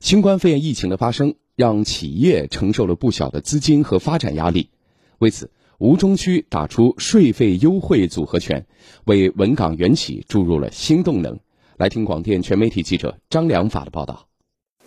新冠肺炎疫情的发生，让企业承受了不小的资金和发展压力。为此，吴中区打出税费优惠组合拳，为文港缘起注入了新动能。来听广电全媒体记者张良法的报道。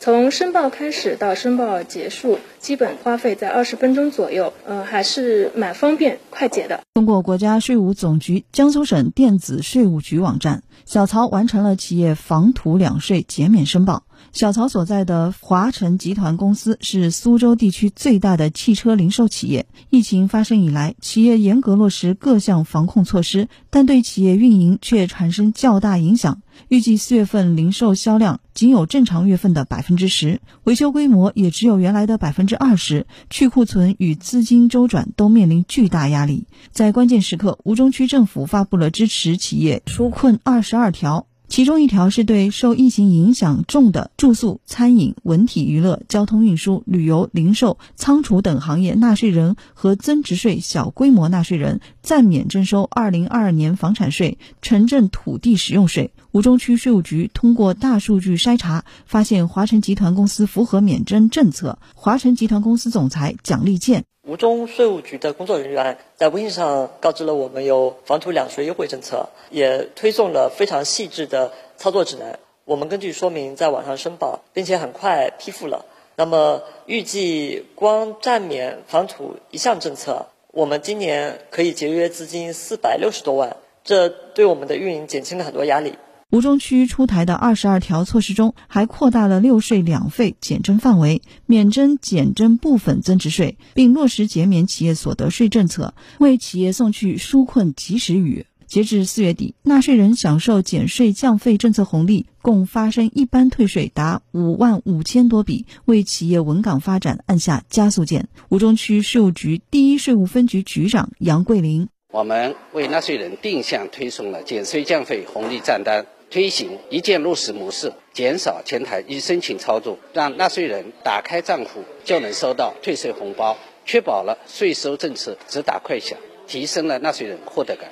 从申报开始到申报结束，基本花费在二十分钟左右，呃，还是蛮方便快捷的。通过国家税务总局江苏省电子税务局网站，小曹完成了企业房土两税减免申报。小曹所在的华晨集团公司是苏州地区最大的汽车零售企业。疫情发生以来，企业严格落实各项防控措施，但对企业运营却产生较大影响。预计四月份零售销量仅有正常月份的百分之十，维修规模也只有原来的百分之二十，去库存与资金周转都面临巨大压力。在关键时刻，吴中区政府发布了支持企业纾困二十二条。其中一条是对受疫情影响重的住宿、餐饮、文体娱乐、交通运输、旅游、零售、仓储等行业纳税人和增值税小规模纳税人暂免征收二零二二年房产税、城镇土地使用税。吴中区税务局通过大数据筛查，发现华晨集团公司符合免征政策。华晨集团公司总裁蒋立健。吴中税务局的工作人员在微信上告知了我们有房土两税优惠政策，也推送了非常细致的操作指南。我们根据说明在网上申报，并且很快批复了。那么预计光暂免房土一项政策，我们今年可以节约资金四百六十多万，这对我们的运营减轻了很多压力。吴中区出台的二十二条措施中，还扩大了六税两费减征范围，免征减征部分增值税，并落实减免企业所得税政策，为企业送去纾困及时雨。截至四月底，纳税人享受减税降费政策红利共发生一般退税达五万五千多笔，为企业稳岗发展按下加速键。吴中区税务局第一税务分局局长杨桂林：我们为纳税人定向推送了减税降费红利账单。推行一键落实模式，减少前台一申请操作，让纳税人打开账户就能收到退税红包，确保了税收政策直达快享，提升了纳税人获得感。